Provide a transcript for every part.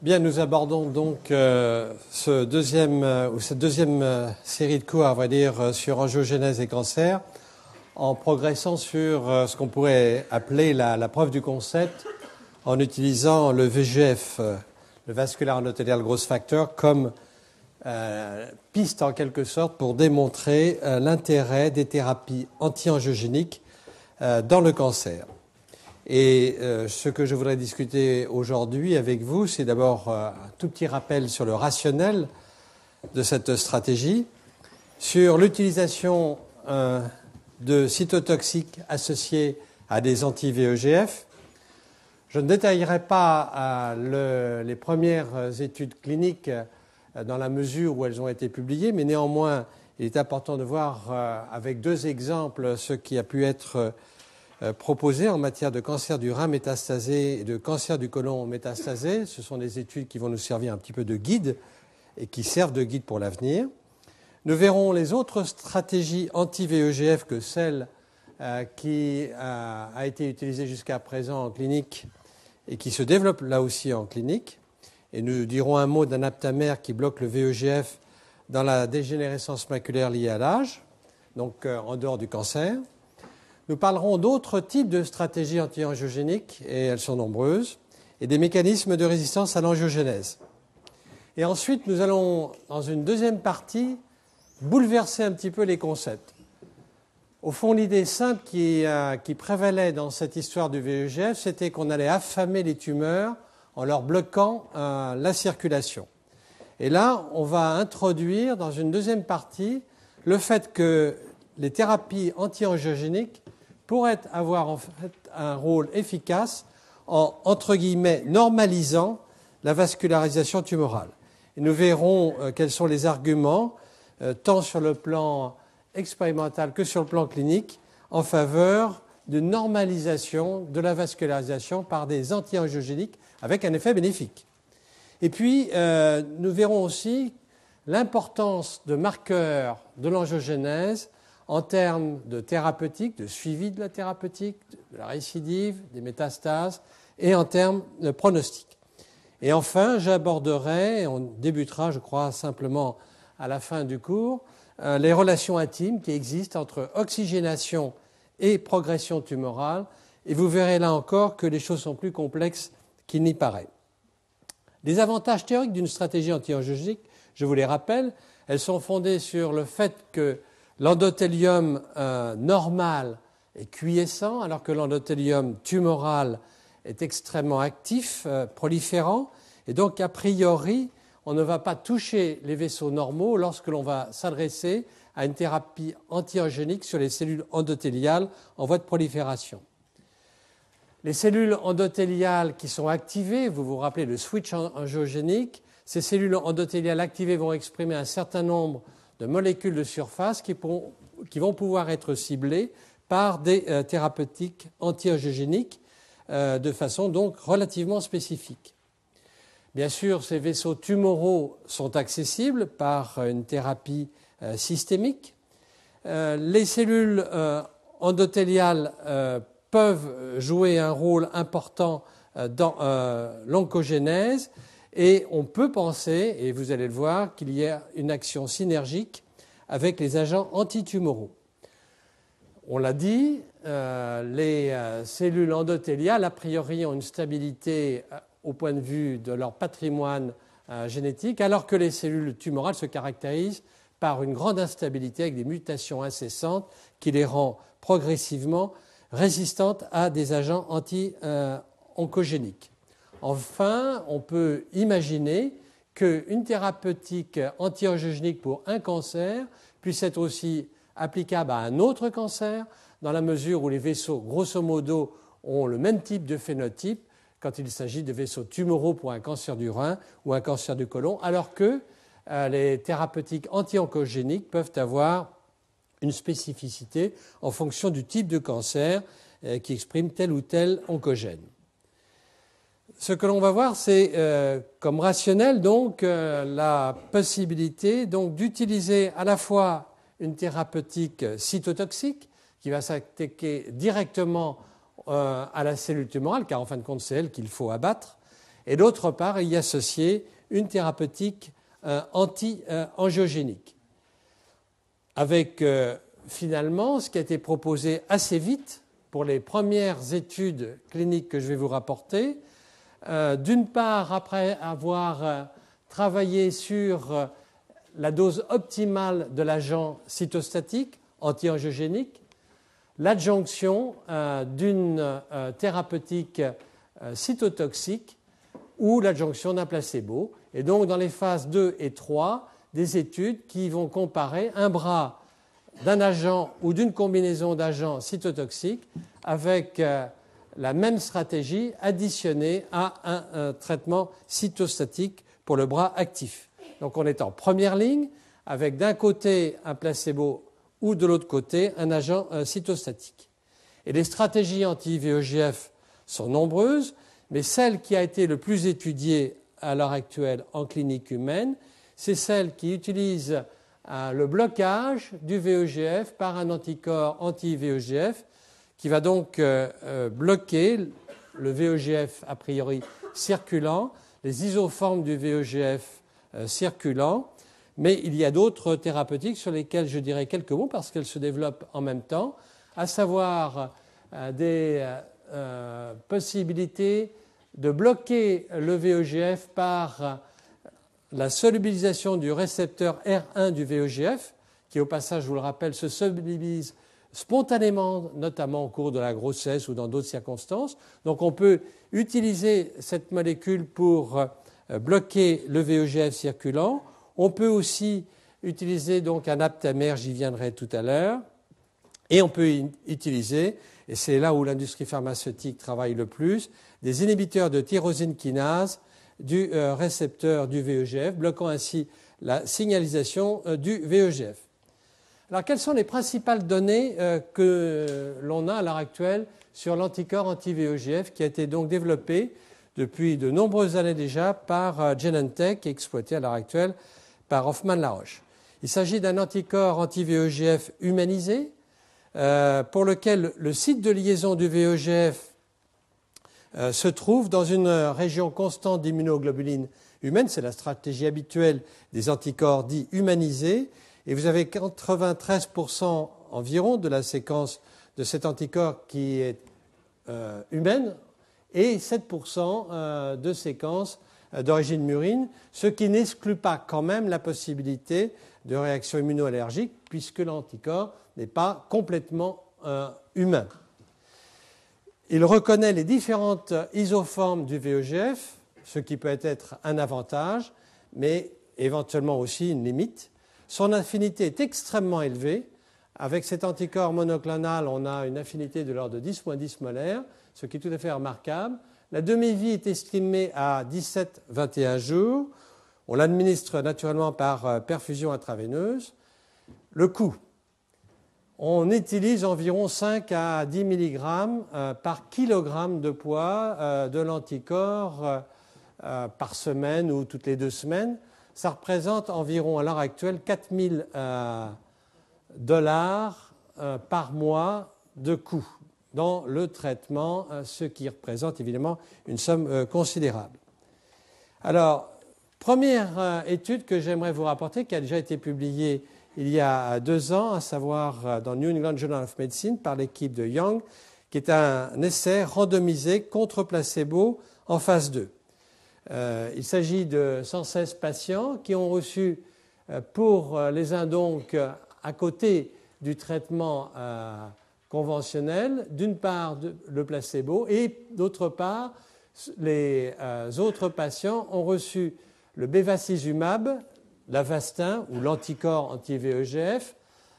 Bien, nous abordons donc euh, ce deuxième, euh, ou cette deuxième euh, série de cours, à vrai dire, sur angiogénèse et cancer, en progressant sur ce qu'on pourrait appeler la, preuve du concept, en utilisant le VGF, le vascular endothelial growth factor, comme piste en quelque sorte pour démontrer l'intérêt des thérapies anti-angiogéniques dans le cancer. Et euh, ce que je voudrais discuter aujourd'hui avec vous, c'est d'abord euh, un tout petit rappel sur le rationnel de cette stratégie, sur l'utilisation euh, de cytotoxiques associés à des anti-VEGF. Je ne détaillerai pas les premières études cliniques dans la mesure où elles ont été publiées, mais néanmoins, il est important de voir avec deux exemples ce qui a pu être proposées en matière de cancer du rein métastasé et de cancer du côlon métastasé. Ce sont des études qui vont nous servir un petit peu de guide et qui servent de guide pour l'avenir. Nous verrons les autres stratégies anti-VEGF que celle euh, qui a, a été utilisée jusqu'à présent en clinique et qui se développe là aussi en clinique. Et nous dirons un mot d'un aptamère qui bloque le VEGF dans la dégénérescence maculaire liée à l'âge, donc euh, en dehors du cancer. Nous parlerons d'autres types de stratégies anti-angiogéniques, et elles sont nombreuses, et des mécanismes de résistance à l'angiogénèse. Et ensuite, nous allons, dans une deuxième partie, bouleverser un petit peu les concepts. Au fond, l'idée simple qui, euh, prévalait dans cette histoire du VEGF, c'était qu'on allait affamer les tumeurs en leur bloquant euh, la circulation. Et là, on va introduire dans une deuxième partie le fait que les thérapies anti-angiogéniques pourrait avoir en fait un rôle efficace en, entre guillemets, normalisant la vascularisation tumorale. Nous verrons euh, quels sont les arguments, euh, tant sur le plan expérimental que sur le plan clinique, en faveur de normalisation de la vascularisation par des anti-angiogéniques avec un effet bénéfique. Et puis, euh, nous verrons aussi l'importance de marqueurs de l'angiogénèse en termes de thérapeutique, de suivi de la thérapeutique, de la récidive, des métastases, et en termes de pronostic. Et enfin, j'aborderai, on débutera, je crois, simplement à la fin du cours, euh, les relations intimes qui existent entre oxygénation et progression tumorale, et vous verrez là encore que les choses sont plus complexes qu'il n'y paraît. Les avantages théoriques d'une stratégie anti-angiogénique, je vous les rappelle, elles sont fondées sur le fait que L'endothélium euh, normal est quiescent, alors que l'endothélium tumoral est extrêmement actif, euh, proliférant, et donc a priori, on ne va pas toucher les vaisseaux normaux lorsque l'on va s'adresser à une thérapie antiogénique sur les cellules endothéliales en voie de prolifération. Les cellules endothéliales qui sont activées, vous vous rappelez le switch angiogénique, ces cellules endothéliales activées vont exprimer un certain nombre de molécules de surface qui, vont pouvoir être ciblées par des euh, thérapeutiques anti-angiogéniques euh, de façon donc relativement spécifique. Bien sûr, ces vaisseaux tumoraux sont accessibles par une thérapie euh, systémique. les cellules endothéliales peuvent jouer un rôle important dans l'oncogénèse et on peut penser, et vous allez le voir, qu'il y a une action synergique avec les agents antitumoraux. On l'a dit, euh, les euh, cellules endothéliales, a priori, ont une stabilité euh, au point de vue de leur patrimoine génétique, alors que les cellules tumorales se caractérisent par une grande instabilité avec des mutations incessantes qui les rend progressivement résistantes à des agents anti-oncogéniques. Enfin, on peut imaginer qu'une thérapeutique anti-angiogénique pour un cancer puisse être aussi applicable à un autre cancer, dans la mesure où les vaisseaux, grosso modo, ont le même type de phénotype quand il s'agit de vaisseaux tumoraux pour un cancer du rein ou un cancer du côlon, alors que euh, les thérapeutiques anti-oncogéniques peuvent avoir une spécificité en fonction du type de cancer euh, qui exprime tel ou tel oncogène ce que l'on va voir, c'est euh, comme rationnel donc euh, la possibilité donc d'utiliser à la fois une thérapeutique cytotoxique qui va s'attaquer directement euh, à la cellule tumorale, car en fin de compte c'est elle qu'il faut abattre, et d'autre part, y associer une thérapeutique anti-angiogénique. Avec finalement ce qui a été proposé assez vite pour les premières études cliniques que je vais vous rapporter. D'une part, après avoir travaillé sur la dose optimale de l'agent cytostatique anti-angiogénique, l'adjonction euh, d'une euh, thérapeutique euh, cytotoxique ou l'adjonction d'un placebo. Et donc, dans les phases 2 et 3, des études qui vont comparer un bras d'un agent ou d'une combinaison d'agents cytotoxiques avec la même stratégie additionnée à un traitement cytostatique pour le bras actif. Donc on est en première ligne avec d'un côté un placebo ou de l'autre côté un agent cytostatique. Et les stratégies anti-VEGF sont nombreuses, mais celle qui a été le plus étudiée à l'heure actuelle en clinique humaine, c'est celle qui utilise euh, le blocage du VEGF par un anticorps anti-VEGF qui va donc euh, euh, bloquer le VEGF a priori circulant, les isoformes du VEGF euh, circulant. Mais il y a d'autres thérapeutiques sur lesquelles je dirais quelques mots parce qu'elles se développent en même temps, à savoir des possibilités de bloquer le VEGF par la solubilisation du récepteur R1 du VEGF, qui au passage, je vous le rappelle, se solubilise spontanément, notamment au cours de la grossesse ou dans d'autres circonstances. Donc on peut utiliser cette molécule pour euh, bloquer le VEGF circulant. On peut aussi utiliser donc un aptamère, j'y viendrai tout à l'heure, et on peut utiliser, et c'est là où l'industrie pharmaceutique travaille le plus, des inhibiteurs de tyrosine kinase du euh, récepteur du VEGF, bloquant ainsi la signalisation euh, du VEGF. Alors, quelles sont les principales données que l'on a à l'heure actuelle sur l'anticorps anti-VEGF qui a été donc développé depuis de nombreuses années déjà par euh, Genentech et exploité à l'heure actuelle par Hoffman-Laroche. Il s'agit d'un anticorps anti-VEGF humanisé euh, pour lequel le site de liaison du VEGF euh, se trouve dans une région constante d'immunoglobuline humaine. C'est la stratégie habituelle des anticorps dits humanisés. Et vous avez 93% environ de la séquence de cet anticorps qui est humaine et 7% euh, de séquences euh, d'origine murine, ce qui n'exclut pas quand même la possibilité de réaction immunoallergique puisque l'anticorps n'est pas complètement euh, humain. Il reconnaît les différentes isoformes du VEGF, ce qui peut être un avantage, mais éventuellement aussi une limite. Son affinité est extrêmement élevée. Avec cet anticorps monoclonal, on a une affinité de l'ordre de 10-10 molaires, ce qui est tout à fait remarquable. La demi-vie est estimée à 17-21 jours. On l'administre naturellement par euh, perfusion intraveineuse. Le coût, on utilise environ 5 à 10 mg euh, par kilogramme de poids euh, de l'anticorps par semaine ou toutes les deux semaines. Ça représente environ à l'heure actuelle 4000 dollars par mois de coût dans le traitement, euh, ce qui représente évidemment une somme euh, considérable. Alors, première euh, étude que j'aimerais vous rapporter, qui a déjà été publiée il y a deux ans, à savoir dans New England Journal of Medicine par l'équipe de Young, qui est un essai randomisé contre placebo en phase 2. Il s'agit de 116 patients qui ont reçu, pour les uns donc, à côté du traitement conventionnel, d'une part le placebo et d'autre part les euh, autres patients ont reçu le bevacizumab, l'avastin ou l'anticorps anti-VEGF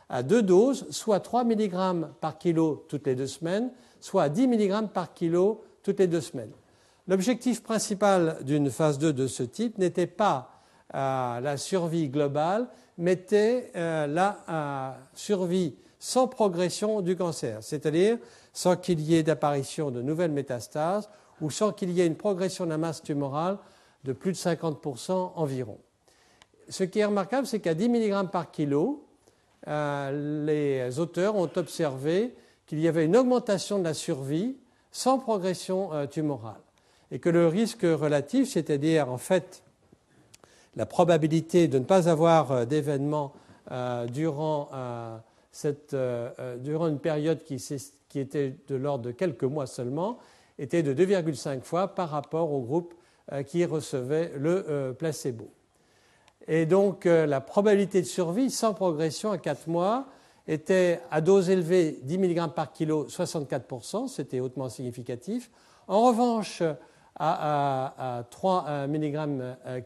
à deux doses, soit 3 mg par kilo toutes les deux semaines, soit 10 mg par kilo toutes les deux semaines. L'objectif principal d'une phase 2 de ce type n'était pas euh, la survie globale, mais était euh, la survie sans progression du cancer, c'est-à-dire sans qu'il y ait d'apparition de nouvelles métastases ou sans qu'il y ait une progression de la masse tumorale de plus de 50% environ. Ce qui est remarquable, c'est qu'à 10 mg par kilo, euh, les auteurs ont observé qu'il y avait une augmentation de la survie sans progression euh, tumorale. Et que le risque relatif, c'est-à-dire en fait la probabilité de ne pas avoir d'événement durant, durant une période qui, était de l'ordre de quelques mois seulement, était de 2,5 fois par rapport au groupe qui recevait le placebo. Et donc euh, la probabilité de survie sans progression à 4 mois était à dose élevée 10 mg par kilo 64%, c'était hautement significatif. En revanche, à, 3 mg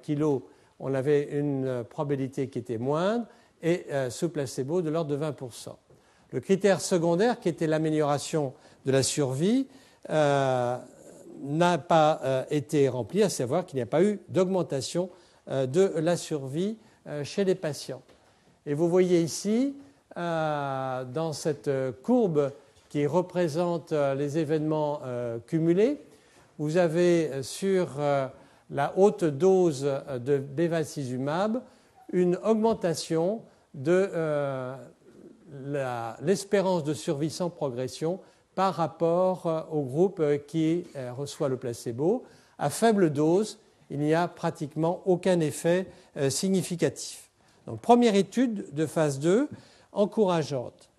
kilo, on avait une probabilité qui était moindre et euh, sous placebo de l'ordre de 20%. Le critère secondaire, qui était l'amélioration de la survie, euh, n'a pas été rempli, à savoir qu'il n'y a pas eu d'augmentation euh, de la survie euh, chez les patients. Et vous voyez ici, euh, dans cette courbe qui représente les événements cumulés, vous avez sur la haute dose de bevacizumab une augmentation de l'espérance de survie sans progression par rapport au groupe qui reçoit le placebo. À faible dose, il n'y a pratiquement aucun effet euh, significatif. Donc, première étude de phase 2 encourageante.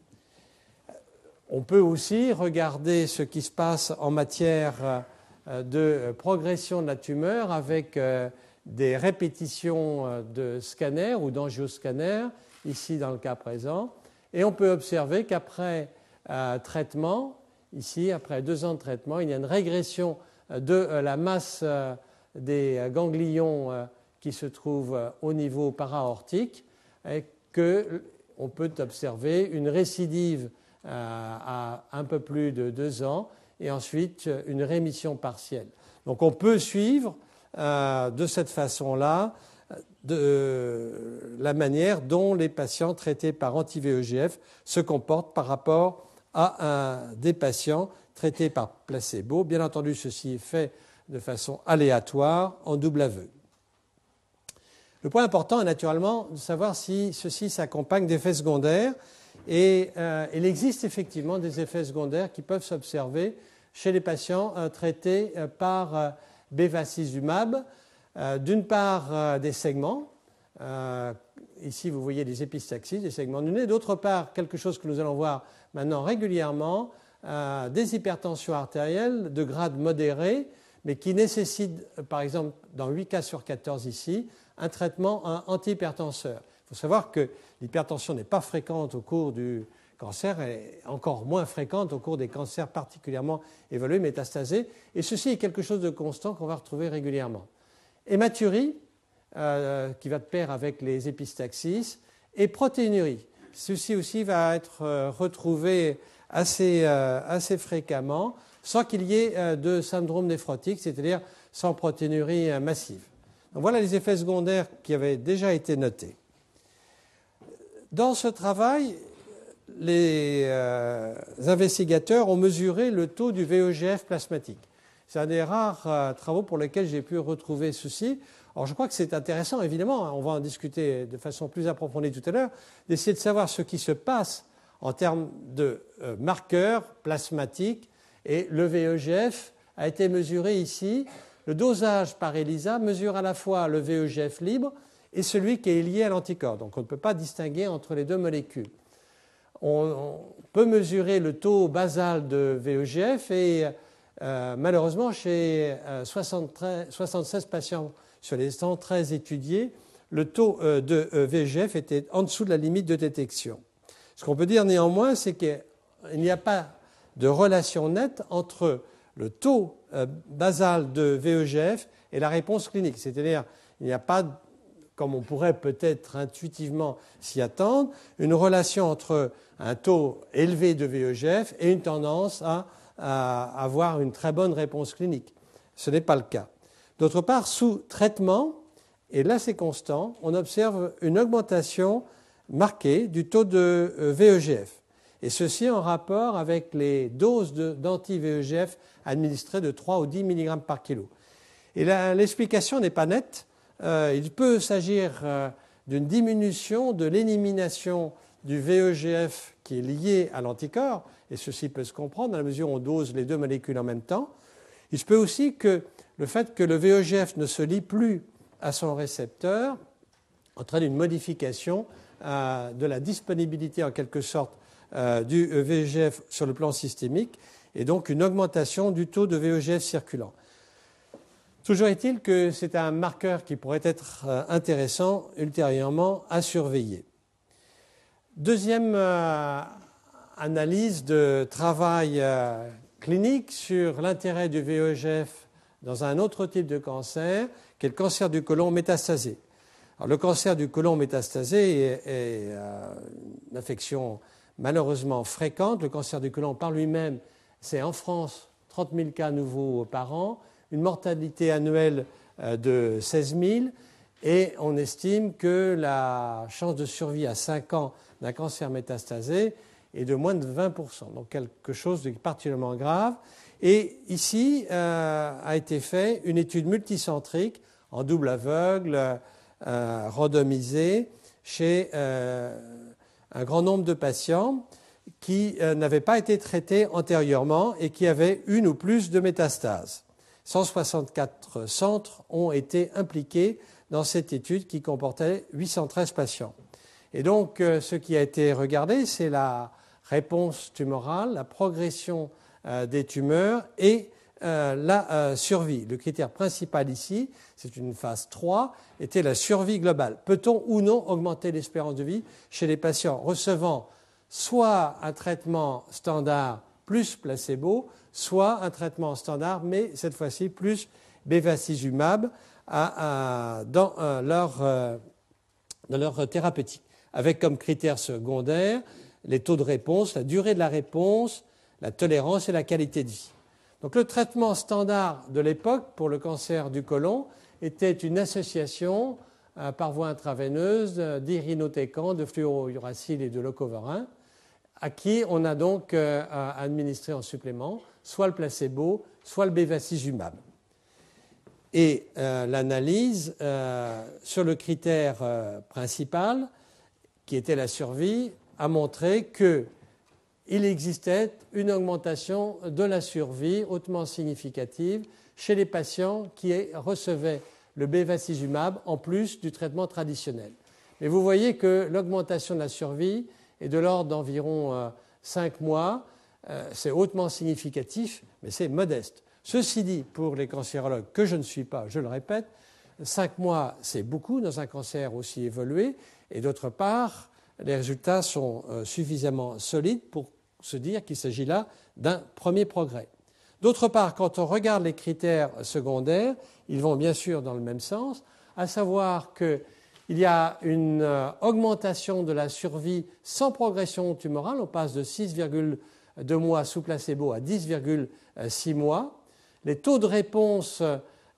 On peut aussi regarder ce qui se passe en matière euh, de progression de la tumeur avec euh, des répétitions de scanners ou d'angioscanners, ici dans le cas présent. Et on peut observer qu'après traitement, ici, après deux ans de traitement, il y a une régression de la masse des ganglions euh, qui se trouvent euh, au niveau paraortique et qu'on peut observer une récidive euh, à un peu plus de deux ans et ensuite une rémission partielle. Donc on peut suivre de cette façon-là la manière dont les patients traités par anti-VEGF se comportent par rapport à des patients traités par placebo. Bien entendu, ceci est fait de façon aléatoire en double aveu. Le point important est naturellement de savoir si ceci s'accompagne d'effets secondaires. Et euh, il existe effectivement des effets secondaires qui peuvent s'observer chez les patients euh, traités euh, par bevacizumab. D'une part, des segments. ici, vous voyez des épistaxis, des segments du nez. D'autre part, quelque chose que nous allons voir maintenant régulièrement, des hypertensions artérielles de grade modéré mais qui nécessite, par exemple, dans 8 cas sur 14 ici, un traitement antihypertenseur. Il faut savoir que l'hypertension n'est pas fréquente au cours du cancer, est encore moins fréquente au cours des cancers particulièrement évolués, métastasés, et ceci est quelque chose de constant qu'on va retrouver régulièrement. Hématurie, euh, qui va de pair avec les épistaxis, et protéinurie. Ceci aussi va être euh, retrouvé assez, euh, assez fréquemment sans qu'il y ait de syndrome néphrotique, c'est-à-dire sans protéinurie massive. Donc voilà les effets secondaires qui avaient déjà été notés. Dans ce travail, les euh, investigateurs ont mesuré le taux du VEGF plasmatique. C'est un des rares travaux pour lesquels j'ai pu retrouver ceci. Alors je crois que c'est intéressant, évidemment, hein, on va en discuter de façon plus approfondie tout à l'heure, d'essayer de savoir ce qui se passe en termes de marqueurs plasmatiques et le VEGF a été mesuré ici. Le dosage par ELISA mesure à la fois le VEGF libre et celui qui est lié à l'anticorps. Donc on ne peut pas distinguer entre les deux molécules. On, peut mesurer le taux basal de VEGF et euh, malheureusement chez 76 euh, patients sur les 113 étudiés, le taux euh, de VEGF était en dessous de la limite de détection. Ce qu'on peut dire néanmoins, c'est qu'il n'y a pas de relation nette entre le taux basal de VEGF et la réponse clinique. C'est-à-dire, il n'y a pas, comme on pourrait peut-être intuitivement s'y attendre, une relation entre un taux élevé de VEGF et une tendance à, avoir une très bonne réponse clinique. Ce n'est pas le cas. D'autre part, sous traitement, et là c'est constant, on observe une augmentation marquée du taux de euh, VEGF et ceci en rapport avec les doses d'anti-VEGF administrées de 3 ou 10 mg par kilo. Et l'explication n'est pas nette. Euh, il peut s'agir euh, d'une diminution de l'élimination du VEGF qui est lié à l'anticorps, et ceci peut se comprendre dans la mesure où on dose les deux molécules en même temps. Il se peut aussi que le fait que le VEGF ne se lie plus à son récepteur entraîne une modification euh, de la disponibilité en quelque sorte du VEGF sur le plan systémique et donc une augmentation du taux de VEGF circulant. Toujours est-il que c'est un marqueur qui pourrait être euh, intéressant ultérieurement à surveiller. Deuxième analyse de travail clinique sur l'intérêt du VEGF dans un autre type de cancer, qui est le cancer du côlon métastasé. Le cancer du côlon métastasé est, euh, une affection malheureusement fréquente. Le cancer du côlon par lui-même, c'est en France 30 000 cas nouveaux par an, une mortalité annuelle euh, de 16 000, et on estime que la chance de survie à 5 ans d'un cancer métastasé est de moins de 20%, donc quelque chose de particulièrement grave. Et ici euh, a été fait une étude multicentrique en double aveugle, euh, randomisé chez un grand nombre de patients qui n'avaient pas été traités antérieurement et qui avaient une ou plus de métastases. 164 centres ont été impliqués dans cette étude qui comportait 813 patients. Et donc, ce qui a été regardé, c'est la réponse tumorale, la progression des tumeurs et euh, la euh, survie. Le critère principal ici, c'est une phase 3, était la survie globale. Peut-on ou non augmenter l'espérance de vie chez les patients recevant soit un traitement standard plus placebo, soit un traitement standard, mais cette fois-ci plus bevacizumab dans, euh, leur, dans leur thérapeutique, avec comme critères secondaires les taux de réponse, la durée de la réponse, la tolérance et la qualité de vie. Donc le traitement standard de l'époque pour le cancer du côlon était une association euh, par voie intraveineuse d'irinotécan, de fluorouracil et de leucovorin, à qui on a donc euh, administré en supplément soit le placebo, soit le bevacizumab. Et euh, l'analyse sur le critère principal, qui était la survie, a montré que il existait une augmentation de la survie hautement significative chez les patients qui recevaient le bevacizumab en plus du traitement traditionnel. Mais vous voyez que l'augmentation de la survie est de l'ordre d'environ 5 euh, mois. Euh, c'est hautement significatif, mais c'est modeste. Ceci dit, pour les cancérologues, que je ne suis pas, je le répète, 5 mois, c'est beaucoup dans un cancer aussi évolué. Et d'autre part, les résultats sont euh, suffisamment solides pour se dire qu'il s'agit là d'un premier progrès. D'autre part, quand on regarde les critères secondaires, ils vont bien sûr dans le même sens, à savoir qu'il y a une euh, augmentation de la survie sans progression tumorale, on passe de 6,2 mois sous placebo à 10,6 mois. Les taux de réponse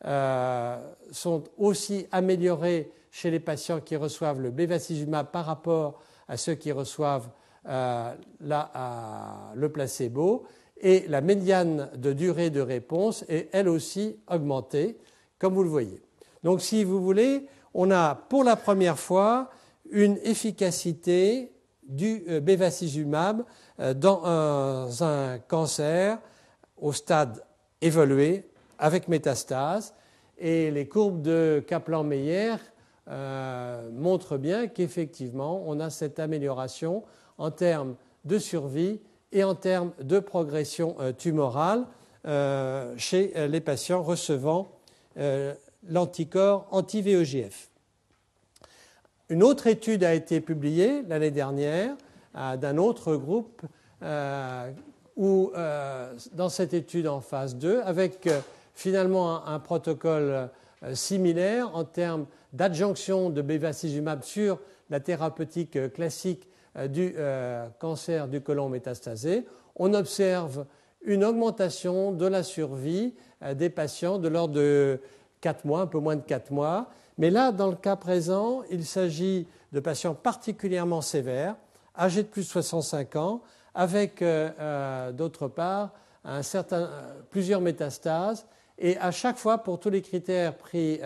euh, sont aussi améliorés chez les patients qui reçoivent le bevacizumab par rapport à ceux qui reçoivent euh, le placebo et la médiane de durée de réponse est elle aussi augmentée, comme vous le voyez. Donc si vous voulez, on a pour la première fois une efficacité du euh, bevacizumab euh, dans un cancer au stade évolué avec métastase. Et les courbes de Kaplan-Meier montrent bien qu'effectivement on a cette amélioration en termes de survie et en termes de progression euh, tumorale euh, chez euh, les patients recevant l'anticorps anti-VEGF. Une autre étude a été publiée l'année dernière d'un autre groupe où, dans cette étude en phase 2, avec finalement un, protocole similaire en termes d'adjonction de bevacizumab sur la thérapeutique classique euh, du euh, cancer du côlon métastasé, on observe une augmentation de la survie euh, des patients de l'ordre de 4 mois, un peu moins de 4 mois. Mais là, dans le cas présent, il s'agit de patients particulièrement sévères, âgés de plus de 65 ans, avec d'autre part certain, plusieurs métastases. Et à chaque fois, pour tous les critères pris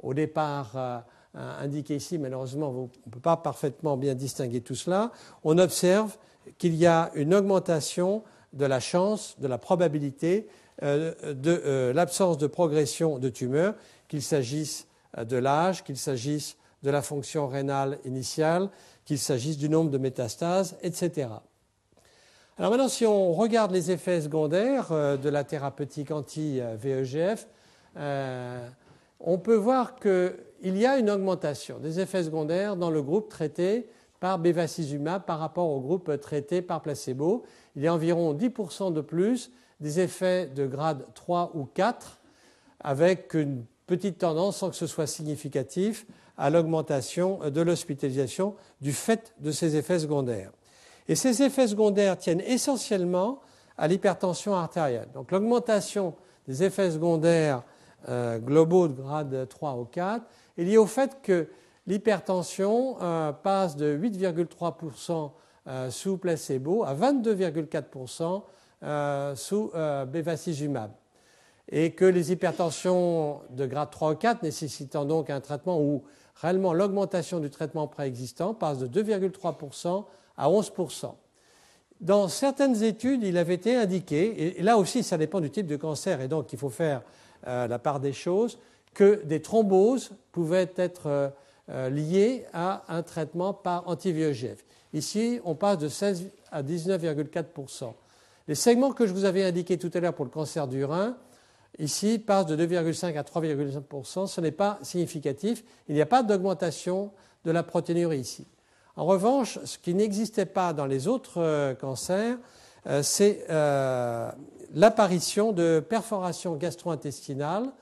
au départ indiqué ici, malheureusement, on ne peut pas parfaitement bien distinguer tout cela, on observe qu'il y a une augmentation de la chance, de la probabilité de l'absence de progression de tumeur, qu'il s'agisse de l'âge, qu'il s'agisse de la fonction rénale initiale, qu'il s'agisse du nombre de métastases, etc. Alors maintenant, si on regarde les effets secondaires de la thérapeutique anti-VEGF, on peut voir qu'il y a une augmentation des effets secondaires dans le groupe traité par bevacizumab par rapport au groupe traité par placebo. Il y a environ 10% de plus des effets de grade 3 ou 4 avec une petite tendance sans que ce soit significatif à l'augmentation de l'hospitalisation du fait de ces effets secondaires. Et ces effets secondaires tiennent essentiellement à l'hypertension artérielle. Donc l'augmentation des effets secondaires euh, globaux de grade 3 ou 4 est liée au fait que l'hypertension euh, passe de 8,3% euh, sous placebo à 22,4% sous bevacizumab et que les hypertensions de grade 3 ou 4 nécessitant donc un traitement où réellement l'augmentation du traitement préexistant passe de 2,3% à 11%. Dans certaines études, il avait été indiqué, et là aussi ça dépend du type de cancer, et donc il faut faire euh, la part des choses, que des thromboses pouvaient être euh, euh, liées à un traitement par anti-VEGF. Ici, on passe de 16 à 19,4%. Les segments que je vous avais indiqués tout à l'heure pour le cancer du rein, ici, passent de 2,5 à 3,5%. Ce n'est pas significatif. Il n'y a pas d'augmentation de la protéinurie ici. En revanche, ce qui n'existait pas dans les autres cancers, c'est l'apparition de perforations gastro-intestinales.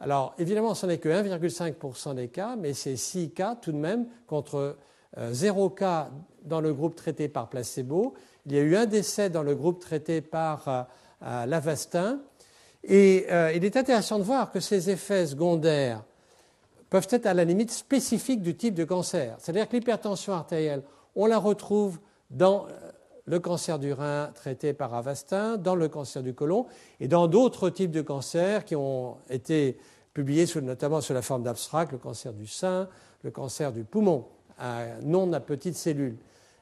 Alors, évidemment, ce n'est que 1,5% des cas, mais c'est 6 cas tout de même contre 0 euh, cas dans le groupe traité par placebo. Il y a eu un décès dans le groupe traité par euh, euh, l'Avastin. Et il est intéressant de voir que ces effets secondaires peuvent être à la limite spécifiques du type de cancer. C'est-à-dire que l'hypertension artérielle, on la retrouve dans le cancer du rein traité par Avastin, dans le cancer du côlon et dans d'autres types de cancers qui ont été publiés notamment sous la forme d'abstract, le cancer du sein, le cancer du poumon, non à petites cellules.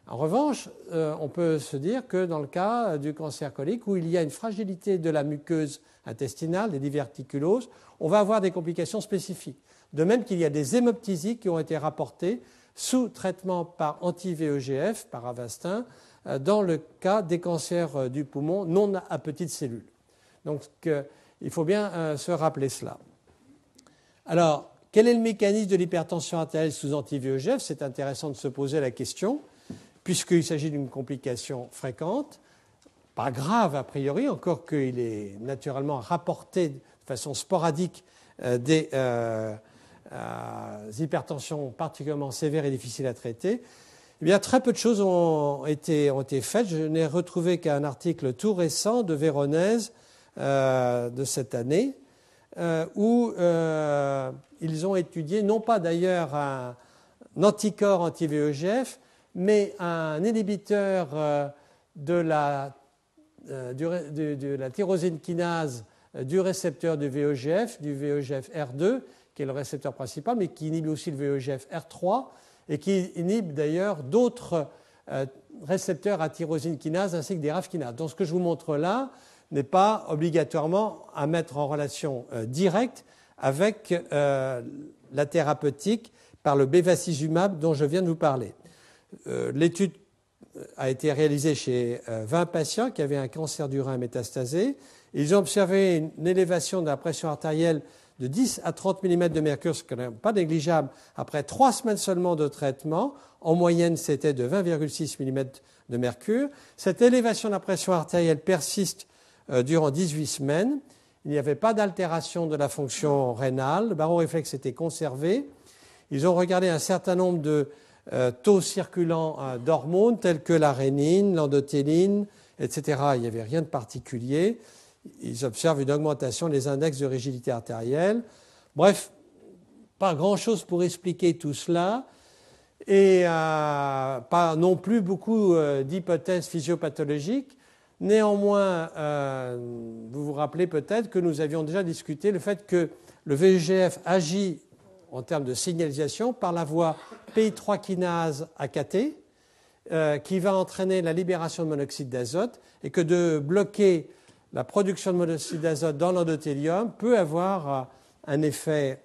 En revanche, euh, on peut se dire que dans le cas du cancer colique, où il y a une fragilité de la muqueuse intestinale, des diverticuloses, on va avoir des complications spécifiques. De même qu'il y a des hémoptysies qui ont été rapportées sous traitement par anti-VEGF, par Avastin, euh, dans le cas des cancers euh, du poumon non à petites cellules. Donc euh, il faut bien se rappeler cela. Alors, quel est le mécanisme de l'hypertension artérielle sous anti-VEGF C'est intéressant de se poser la question, puisqu'il s'agit d'une complication fréquente, pas grave a priori, encore qu'il est naturellement rapporté de façon sporadique des hypertensions particulièrement sévères et difficiles à traiter. Eh bien, très peu de choses ont été, ont été faites. Je n'ai retrouvé qu'un article tout récent de Véronèse euh, de cette année, euh, où euh, ils ont étudié, non pas d'ailleurs un, anticorps anti-VEGF, mais un inhibiteur de la, de, la tyrosine kinase du récepteur du VEGF, du VEGF R2, qui est le récepteur principal, mais qui inhibe aussi le VEGF R3 et qui inhibe d'ailleurs d'autres euh, récepteurs à tyrosine kinase ainsi que des RAF kinases. Donc ce que je vous montre là n'est pas obligatoirement à mettre en relation euh, directe avec euh, la thérapeutique par le bevacizumab dont je viens de vous parler. L'étude a été réalisée chez 20 patients qui avaient un cancer du rein métastasé. Ils ont observé une élévation de la pression artérielle de 10 à 30 mm de mercure, ce qui n'est pas négligeable, après trois semaines seulement de traitement. En moyenne, c'était de 20,6 mm de mercure. Cette élévation de la pression artérielle persiste euh, durant 18 semaines. Il n'y avait pas d'altération de la fonction rénale. Le baroréflexe était conservé. Ils ont regardé un certain nombre de euh, taux circulants d'hormones tels que la rénine, l'endothéline, etc. Il n'y avait rien de particulier ils observent une augmentation des index de rigidité artérielle. Bref, pas grand-chose pour expliquer tout cela et euh, pas non plus beaucoup euh, d'hypothèses physiopathologiques. Néanmoins, vous vous rappelez peut-être que nous avions déjà discuté le fait que le VEGF agit en termes de signalisation par la voie PI3 kinase AKT, qui va entraîner la libération de monoxyde d'azote, et que de bloquer la production de monoxyde d'azote dans l'endothélium peut avoir un effet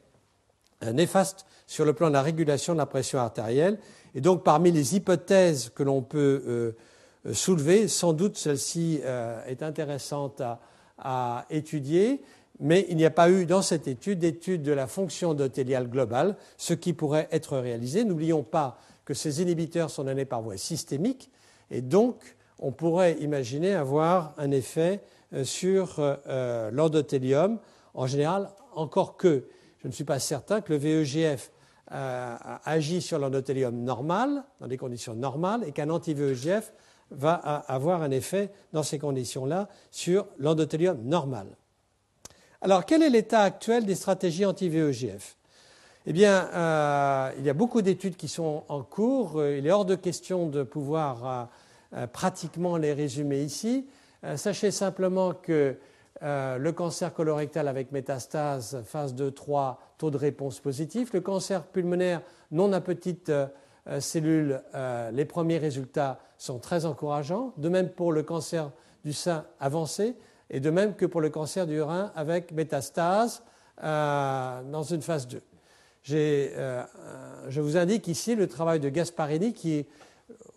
néfaste sur le plan de la régulation de la pression artérielle. Et donc, parmi les hypothèses que l'on peut soulever, sans doute celle-ci est intéressante à, étudier, mais il n'y a pas eu dans cette étude d'étude de la fonction endothéliale globale, ce qui pourrait être réalisé. N'oublions pas que ces inhibiteurs sont donnés par voie systémique, et donc on pourrait imaginer avoir un effet euh, sur euh, euh, l'endothélium en général, encore que je ne suis pas certain que le VEGF agit sur l'endothélium normal, dans des conditions normales, et qu'un anti-VEGF va avoir un effet dans ces conditions-là sur l'endothélium normal. Alors, quel est l'état actuel des stratégies anti-VEGF Eh bien, il y a beaucoup d'études qui sont en cours. Il est hors de question de pouvoir euh, pratiquement les résumer ici. Euh, sachez simplement que euh, le cancer colorectal avec métastase, phase 2-3, taux de réponse positif. Le cancer pulmonaire non à petites cellules, les premiers résultats sont très encourageants. De même pour le cancer du sein avancé et de même que pour le cancer du rein avec métastase dans une phase 2. je vous indique ici le travail de Gasparini qui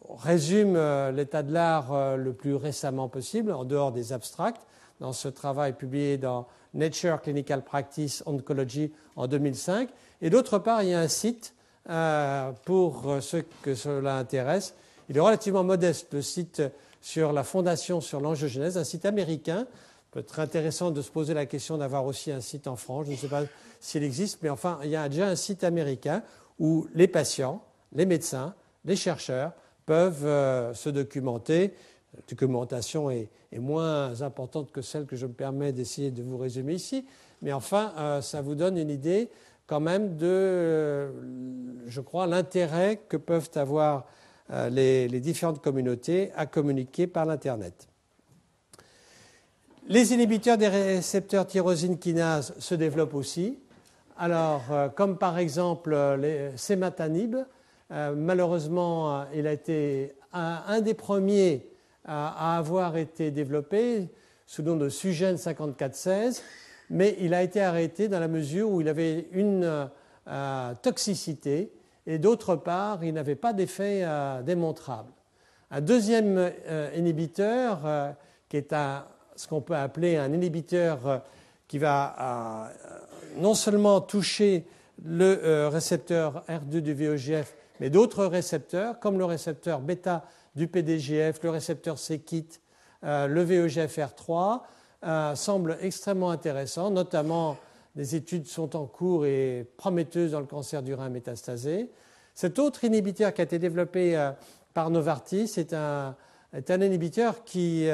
résume euh, l'état de l'art euh, le plus récemment possible, en dehors des abstracts, dans ce travail publié dans Nature Clinical Practice Oncology en 2005. Et d'autre part, il y a un site euh, pour ceux que cela intéresse. Il est relativement modeste, le site sur la fondation sur l'angiogénèse, un site américain. peut être intéressant de se poser la question d'avoir aussi un site en France. Je ne sais pas s'il existe, mais enfin, il y a déjà un site américain où les patients, les médecins, les chercheurs peuvent euh, se documenter. La documentation est, moins importante que celle que je me permets d'essayer de vous résumer ici, mais enfin, euh, ça vous donne une idée quand même de, euh, je crois, l'intérêt que peuvent avoir les, différentes communautés à communiquer par l'Internet. Les inhibiteurs des récepteurs tyrosine kinase se développent aussi. Alors, comme par exemple les sématanib, euh, malheureusement, euh, il a été un, des premiers à, avoir été développé sous le nom de Sugen 5416, mais il a été arrêté dans la mesure où il avait une euh, toxicité et d'autre part, il n'avait pas d'effet démontrable. Un deuxième inhibiteur, qui est ce qu'on peut appeler un inhibiteur qui va non seulement toucher le récepteur R2 du VEGF, mais d'autres récepteurs, comme le récepteur bêta du PDGF, le récepteur CKIT, euh, le VEGFR3, euh, semblent extrêmement intéressants, notamment des études sont en cours et prometteuses dans le cancer du rein métastasé. Cet autre inhibiteur qui a été développé euh, par Novartis est un, inhibiteur qui,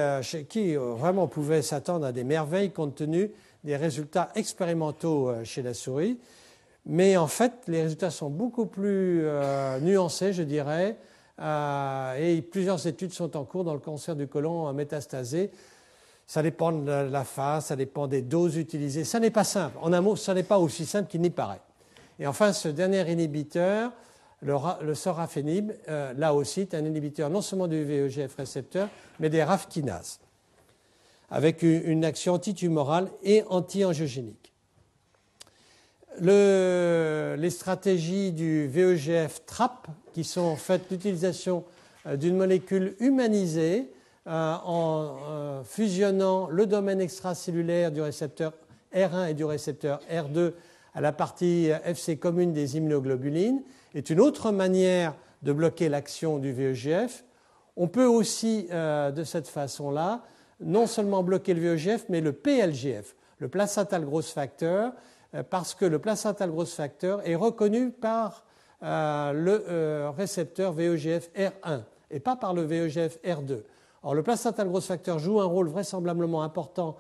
qui vraiment pouvait s'attendre à des merveilles compte tenu des résultats expérimentaux chez la souris. Mais en fait, les résultats sont beaucoup plus euh, nuancés, je dirais, euh, et plusieurs études sont en cours dans le cancer du côlon métastasé. Ça dépend de la phase, ça dépend des doses utilisées. Ça n'est pas simple. En un mot, ça n'est pas aussi simple qu'il n'y paraît. Et enfin, ce dernier inhibiteur, le, sorafenib, euh, là aussi, est un inhibiteur non seulement du VEGF récepteur, mais des RAF kinases, avec une action antitumorale et anti-angiogénique les stratégies du VEGF TRAP, qui sont en fait l'utilisation euh, d'une molécule humanisée euh, en euh, fusionnant le domaine extracellulaire du récepteur R1 et du récepteur R2 à la partie FC commune des immunoglobulines, est une autre manière de bloquer l'action du VEGF. On peut aussi, de cette façon-là, non seulement bloquer le VEGF, mais le PLGF, le placental growth factor, euh, parce que le placental growth factor est reconnu par euh, le euh, récepteur VEGF R1 et pas par le VEGF R2. Or, le placental growth factor joue un rôle vraisemblablement important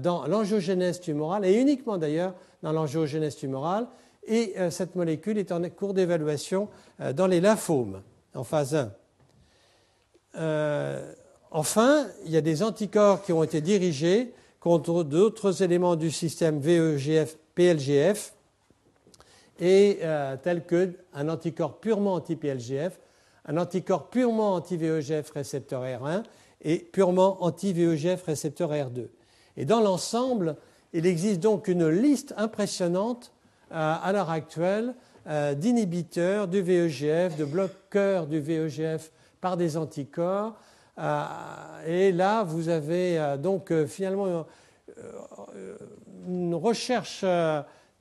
dans l'angiogénèse tumorale et uniquement d'ailleurs dans l'angiogénèse tumorale. Et cette molécule est en cours d'évaluation dans les lymphomes en phase 1. enfin, il y a des anticorps qui ont été dirigés contre d'autres éléments du système VEGF PLGF et euh, tel qu'un anticorps purement anti-PLGF, un anticorps purement anti-VEGF récepteur R1 et purement anti-VEGF récepteur R2. Et dans l'ensemble, il existe donc une liste impressionnante à l'heure actuelle d'inhibiteurs du VEGF, de bloqueurs du VEGF par des anticorps. et là, vous avez donc finalement une recherche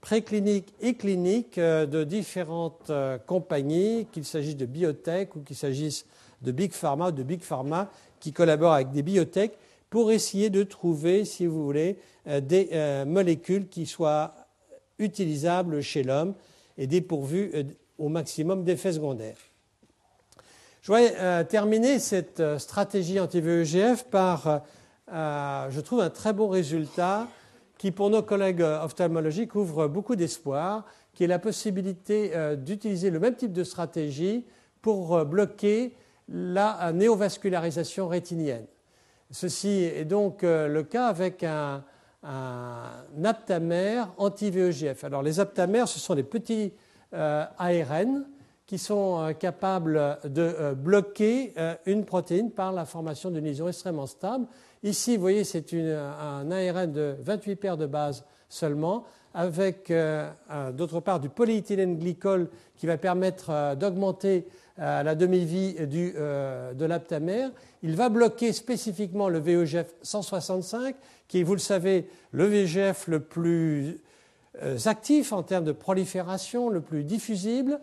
préclinique et clinique euh, de différentes euh, compagnies, qu'il s'agisse de biotech ou qu'il s'agisse de big pharma ou de big pharma qui collaborent avec des biotech pour essayer de trouver, si vous voulez, euh, des molécules qui soient utilisables chez l'homme et dépourvues au maximum d'effets secondaires. Je voudrais terminer cette stratégie anti-VEGF par, je trouve, un très bon résultat qui, pour nos collègues ophtalmologiques, ouvre beaucoup d'espoir, qui est la possibilité euh, d'utiliser le même type de stratégie pour euh, bloquer la néovascularisation rétinienne. Ceci est donc euh, le cas avec un, aptamère anti-VEGF. Alors les aptamères, ce sont des petits ARN qui sont capables de bloquer une protéine par la formation d'une liaison extrêmement stable Ici, vous voyez, c'est un ARN de 28 paires de bases seulement, avec euh, d'autre part du polyéthylène glycol qui va permettre euh, d'augmenter euh, la demi-vie de l'aptamère. Il va bloquer spécifiquement le VEGF 165, qui est, vous le savez, le VEGF le plus actif en termes de prolifération, le plus diffusible,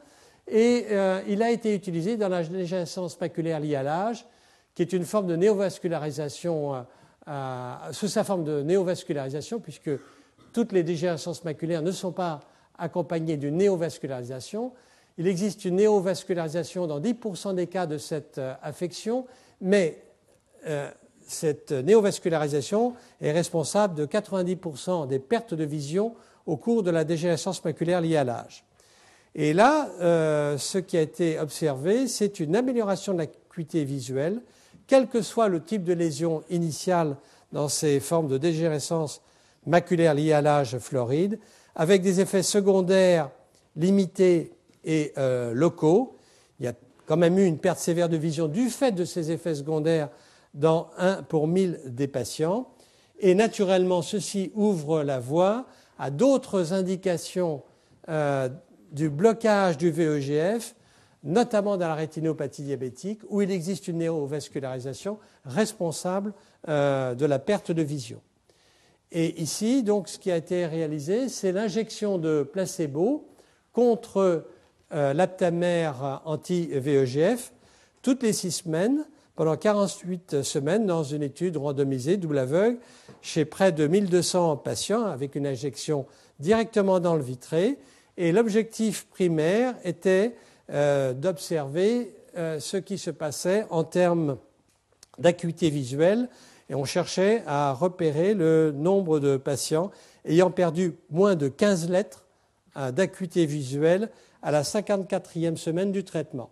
et il a été utilisé dans la dégénérescence maculaire liée à l'âge qui est une forme de néovascularisation, euh, euh, sous sa forme de néovascularisation, puisque toutes les dégénérescences maculaires ne sont pas accompagnées d'une néovascularisation. Il existe une néovascularisation dans 10% des cas de cette euh, affection, mais cette néovascularisation est responsable de 90% des pertes de vision au cours de la dégénérescence maculaire liée à l'âge. Et là, ce qui a été observé, c'est une amélioration de l'acuité visuelle quel que soit le type de lésion initiale dans ces formes de dégénérescence maculaire liée à l'âge floride, avec des effets secondaires limités et euh, locaux. Il y a quand même eu une perte sévère de vision du fait de ces effets secondaires dans 1 pour 1000 des patients. Et naturellement, ceci ouvre la voie à d'autres indications euh, du blocage du VEGF notamment dans la rétinopathie diabétique, où il existe une néovascularisation responsable euh, de la perte de vision. Et ici, donc, ce qui a été réalisé, c'est l'injection de placebo contre euh, l'aptamère anti-VEGF toutes les six semaines, pendant 48 semaines, dans une étude randomisée, double aveugle, chez près de 1200 patients, avec une injection directement dans le vitré. Et l'objectif primaire était euh, d'observer euh, ce qui se passait en termes d'acuité visuelle et on cherchait à repérer le nombre de patients ayant perdu moins de 15 lettres euh, d'acuité visuelle à la 54e semaine du traitement.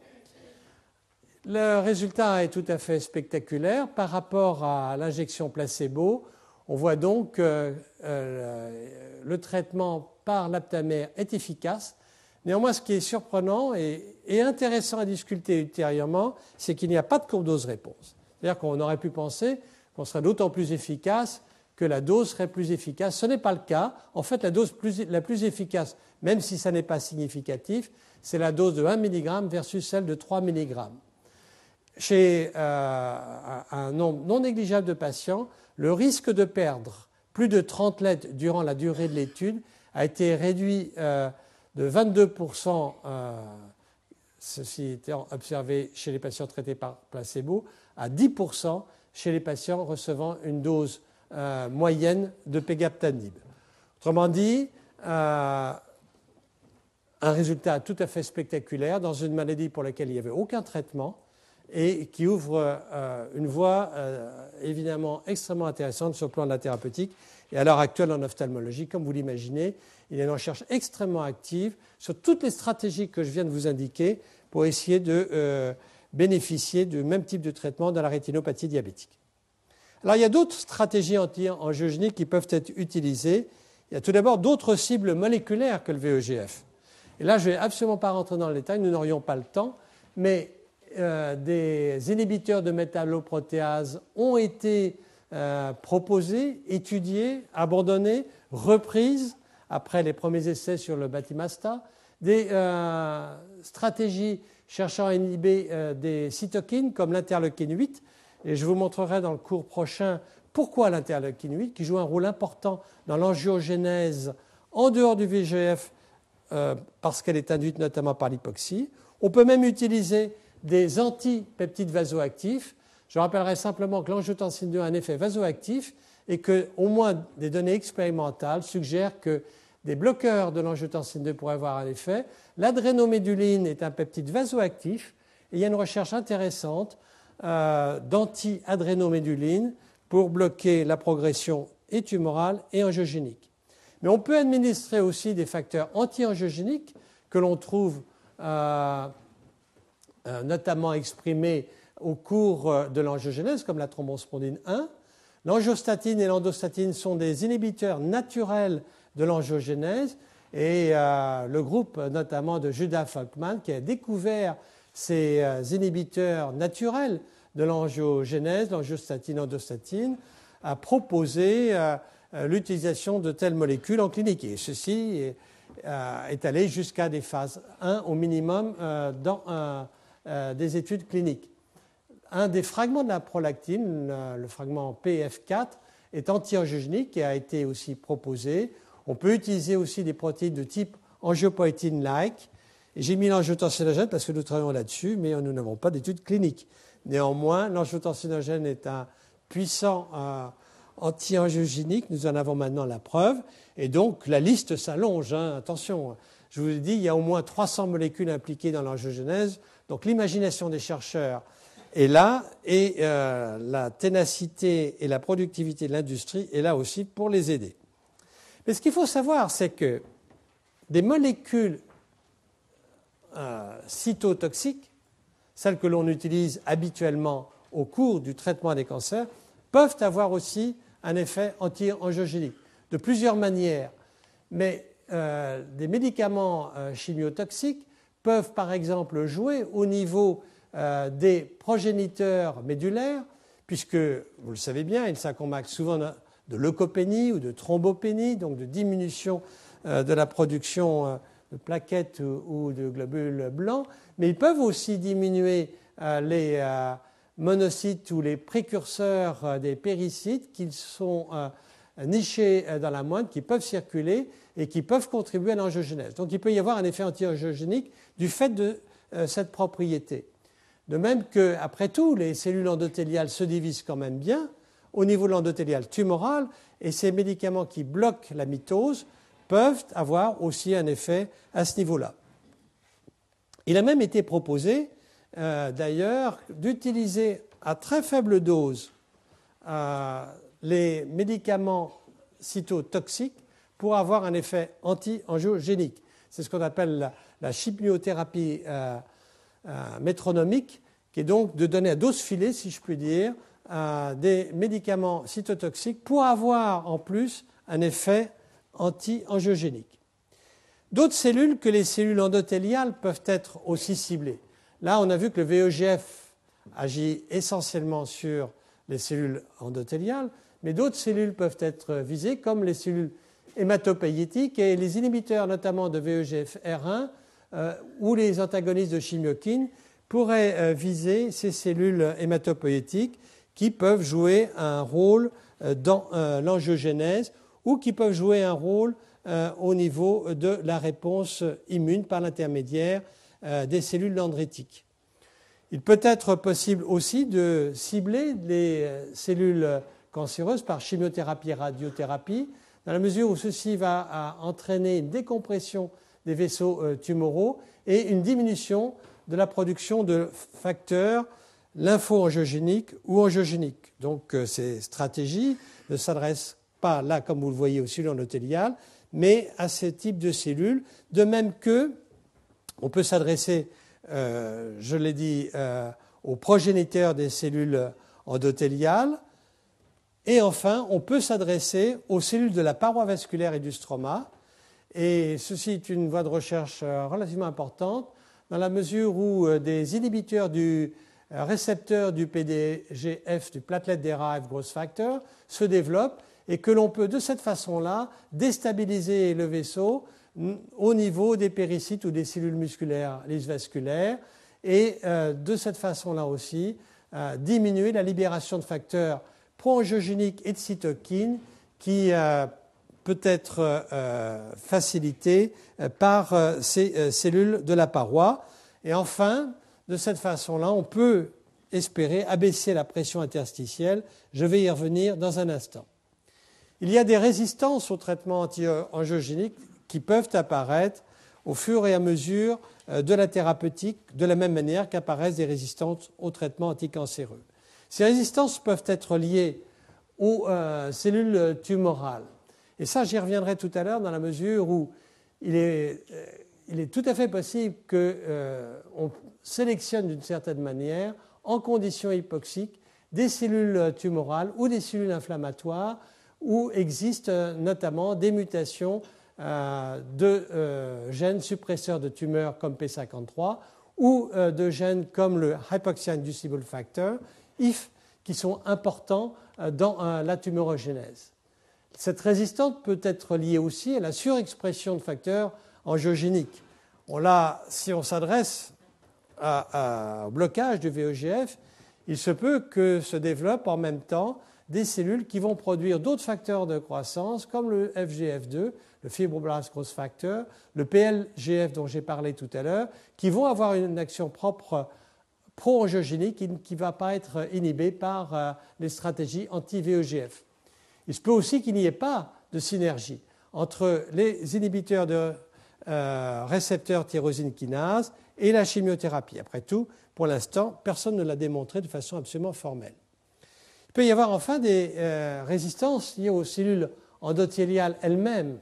Le résultat est tout à fait spectaculaire par rapport à l'injection placebo. On voit donc que le traitement par l'aptamère est efficace Néanmoins, ce qui est surprenant et, intéressant à discuter ultérieurement, c'est qu'il n'y a pas de courbe dose-réponse. C'est-à-dire qu'on aurait pu penser qu'on serait d'autant plus efficace que la dose serait plus efficace. Ce n'est pas le cas. En fait, la dose la plus efficace, même si ça n'est pas significatif, c'est la dose de 1 mg versus celle de 3 mg. Chez euh, un nombre non négligeable de patients, le risque de perdre plus de 30 lettres durant la durée de l'étude a été réduit euh, de 22%, euh, ceci était observé chez les patients traités par placebo, à 10% chez les patients recevant une dose euh, moyenne de pégaptanib. Autrement dit, euh, un résultat tout à fait spectaculaire dans une maladie pour laquelle il n'y avait aucun traitement et qui ouvre une voie évidemment extrêmement intéressante sur le plan de la thérapeutique. Et à l'heure actuelle en ophtalmologie, comme vous l'imaginez, il y a une recherche extrêmement active sur toutes les stratégies que je viens de vous indiquer pour essayer de euh, bénéficier du même type de traitement dans la rétinopathie diabétique. Alors il y a d'autres stratégies anti-angiogéniques qui peuvent être utilisées. Il y a tout d'abord d'autres cibles moléculaires que le VEGF. Et là, je ne vais absolument pas rentrer dans le détail, nous n'aurions pas le temps, mais euh, des inhibiteurs de métalloprotéase ont été proposées, étudiées, abandonnées, reprises après les premiers essais sur le batimasta, des stratégies cherchant à inhiber des cytokines comme l'interleukine 8, et je vous montrerai dans le cours prochain pourquoi l'interleukine 8, qui joue un rôle important dans l'angiogénèse en dehors du VGF, euh, parce qu'elle est induite notamment par l'hypoxie. On peut même utiliser des antipeptides vasoactifs. Je rappellerai simplement que l'angiotensine 2 a un effet vasoactif et que, au moins, des données expérimentales suggèrent que des bloqueurs de l'angiotensine 2 pourraient avoir un effet. L'adrénoméduline est un peptide vasoactif et il y a une recherche intéressante euh, d'anti-adrénoméduline pour bloquer la progression et tumorale et angiogénique. Mais on peut administrer aussi des facteurs anti-angiogéniques que l'on trouve euh, euh, notamment exprimés au cours euh, de l'angiogénèse, comme la thrombospondine 1. L'angiostatine et l'endostatine sont des inhibiteurs naturels de l'angiogénèse et le groupe notamment de Judah Falkman qui a découvert ces inhibiteurs naturels de l'angiogénèse, l'angiostatine, l'endostatine, a proposé euh, euh, l'utilisation de telles molécules en clinique. Et ceci est, euh, allé jusqu'à des phases 1 au minimum dans des études cliniques. Un des fragments de la prolactine, le fragment PF4, est anti-angiogénique et a été aussi proposé. On peut utiliser aussi des protéines de type angiopoïtine-like. J'ai mis l'angiotensinogène parce que nous travaillons là-dessus, mais nous n'avons pas d'études cliniques. Néanmoins, l'angiotensinogène est un puissant euh, anti-angiogénique, nous en avons maintenant la preuve, et donc la liste s'allonge. Hein. attention, je vous l'ai dit, il y a au moins 300 molécules impliquées dans l'angiogénèse, donc l'imagination des chercheurs est là, et euh, la ténacité et la productivité de l'industrie est là aussi pour les aider. Mais ce qu'il faut savoir, c'est que des molécules euh, cytotoxiques celles que l'on utilise habituellement au cours du traitement des cancers, peuvent avoir aussi un effet anti-angiogénique de plusieurs manières. Mais euh, des médicaments euh, chimiotoxiques peuvent par exemple jouer au niveau euh, des progéniteurs médulaires, puisque, vous le savez bien, ils s'accompagnent souvent de leucopénie ou de thrombopénie, donc de diminution de la production de plaquettes ou de globules blancs, mais ils peuvent aussi diminuer euh, les euh, monocytes ou les précurseurs euh, des péricytes qui sont nichés dans la moindre, qui peuvent circuler et qui peuvent contribuer à l'angiogénèse. Donc il peut y avoir un effet anti-angiogénique du fait de cette propriété. De même que, après tout, les cellules endothéliales se divisent quand même bien au niveau de l'endothélial tumoral et ces médicaments qui bloquent la mitose peuvent avoir aussi un effet à ce niveau-là. Il a même été proposé, euh, d'ailleurs, d'utiliser à très faible dose euh, les médicaments cytotoxiques pour avoir un effet anti-angiogénique. C'est ce qu'on appelle la, chimiothérapie euh, métronomique, qui est donc de donner à dose filée, si je puis dire, des médicaments cytotoxiques pour avoir en plus un effet anti-angiogénique. D'autres cellules que les cellules endothéliales peuvent être aussi ciblées. Là, on a vu que le VEGF agit essentiellement sur les cellules endothéliales, mais d'autres cellules peuvent être visées, comme les cellules hématopéiétiques et les inhibiteurs notamment de VEGF-R1 euh, ou les antagonistes de chimiokine pourraient euh, viser ces cellules hématopoïétiques qui peuvent jouer un rôle euh, dans l'angiogénèse ou qui peuvent jouer un rôle euh, au niveau de la réponse immune par l'intermédiaire euh, des cellules dendritiques. Il peut être possible aussi de cibler les euh, cellules cancéreuses par chimiothérapie et radiothérapie, dans la mesure où ceci va entraîner une décompression des vaisseaux tumoraux et une diminution de la production de facteurs lympho-angiogéniques ou angiogéniques. Donc ces stratégies ne s'adressent pas là, comme vous le voyez, aux cellules endothéliales, mais à ce type de cellules, de même que on peut s'adresser, euh, je l'ai dit, euh, aux progéniteurs des cellules endothéliales, et enfin, on peut s'adresser aux cellules de la paroi vasculaire et du stroma, et ceci est une voie de recherche euh, relativement importante, dans la mesure où des inhibiteurs du récepteurs du PDGF, du platelet derived growth factor, se développent et que l'on peut de cette façon-là déstabiliser le vaisseau au niveau des péricytes ou des cellules musculaires vasculaires et euh, de cette façon-là aussi euh, diminuer la libération de facteurs pro-angiogéniques et de cytokines qui euh, peut être facilitée par ces cellules de la paroi. Et enfin, de cette façon-là, on peut espérer abaisser la pression interstitielle. Je vais y revenir dans un instant. Il y a des résistances au traitement anti-angiogénique qui peuvent apparaître au fur et à mesure euh, de la thérapeutique, de la même manière qu'apparaissent des résistances au traitement anticancéreux. Ces résistances peuvent être liées aux euh, cellules tumorales. Et ça, j'y reviendrai tout à l'heure dans la mesure où il est, euh, tout à fait possible qu'on sélectionne d'une certaine manière, en conditions hypoxiques, des cellules tumorales ou des cellules inflammatoires où existent notamment des mutations euh, de euh, gènes suppresseurs de tumeurs comme P53 ou euh, de gènes comme le hypoxia inducible factor, IF, qui sont importants dans la tumorogénèse. Cette résistance peut être liée aussi à la surexpression de facteurs angiogéniques. On si on s'adresse au blocage du VEGF, il se peut que se développe en même temps des cellules qui vont produire d'autres facteurs de croissance comme le FGF2, le fibroblast growth factor, le PLGF dont j'ai parlé tout à l'heure, qui vont avoir une action propre pro-angiogénique qui ne va pas être inhibée par euh, les stratégies anti-VEGF. Il se peut aussi qu'il n'y ait pas de synergie entre les inhibiteurs de euh, récepteurs tyrosine kinase et la chimiothérapie. Après tout, pour l'instant, personne ne l'a démontré de façon absolument formelle. Il peut y avoir enfin des euh, résistances liées aux cellules endothéliales elles-mêmes.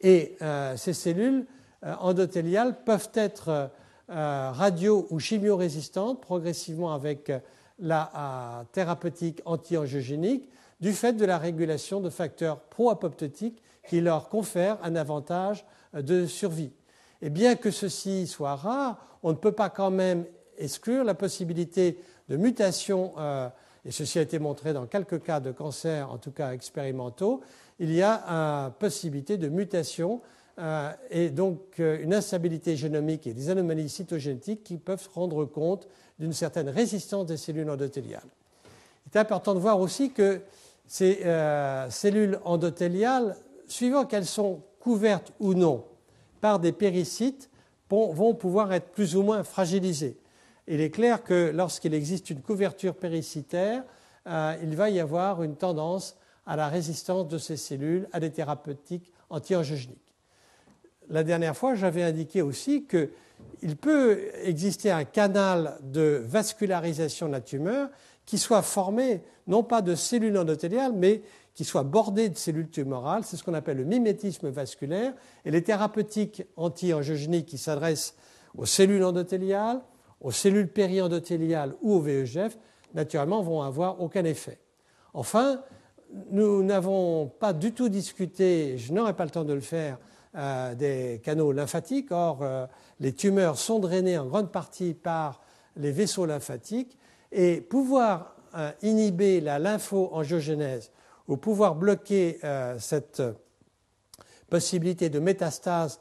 Et euh, ces cellules endothéliales peuvent être radio- ou chimiorésistantes progressivement avec la thérapeutique anti-angiogénique du fait de la régulation de facteurs pro-apoptotiques qui leur confèrent un avantage de survie. Et bien que ceci soit rare, on ne peut pas quand même exclure la possibilité de mutation et ceci a été montré dans quelques cas de cancer, en tout cas expérimentaux, il y a une possibilité de mutation euh, et donc euh, une instabilité génomique et des anomalies cytogénétiques qui peuvent rendre compte d'une certaine résistance des cellules endothéliales. Il est important de voir aussi que ces euh, cellules endothéliales, suivant qu'elles sont couvertes ou non par des péricytes, vont pouvoir être plus ou moins fragilisées il est clair que lorsqu'il existe une couverture péricytaire, euh, il va y avoir une tendance à la résistance de ces cellules à des thérapeutiques anti-angiogéniques. La dernière fois, j'avais indiqué aussi qu'il peut exister un canal de vascularisation de la tumeur qui soit formé non pas de cellules endothéliales, mais qui soit bordé de cellules tumorales. C'est ce qu'on appelle le mimétisme vasculaire. Et les thérapeutiques anti-angiogéniques qui s'adressent aux cellules endothéliales, aux cellules périendothéliales ou au VEGF, naturellement, vont avoir aucun effet. Enfin, nous n'avons pas du tout discuté, je n'aurai pas le temps de le faire, euh, des canaux lymphatiques. Or, euh, les tumeurs sont drainées en grande partie par les vaisseaux lymphatiques et pouvoir euh, inhiber la lymphoangiogénèse ou pouvoir bloquer cette possibilité de métastase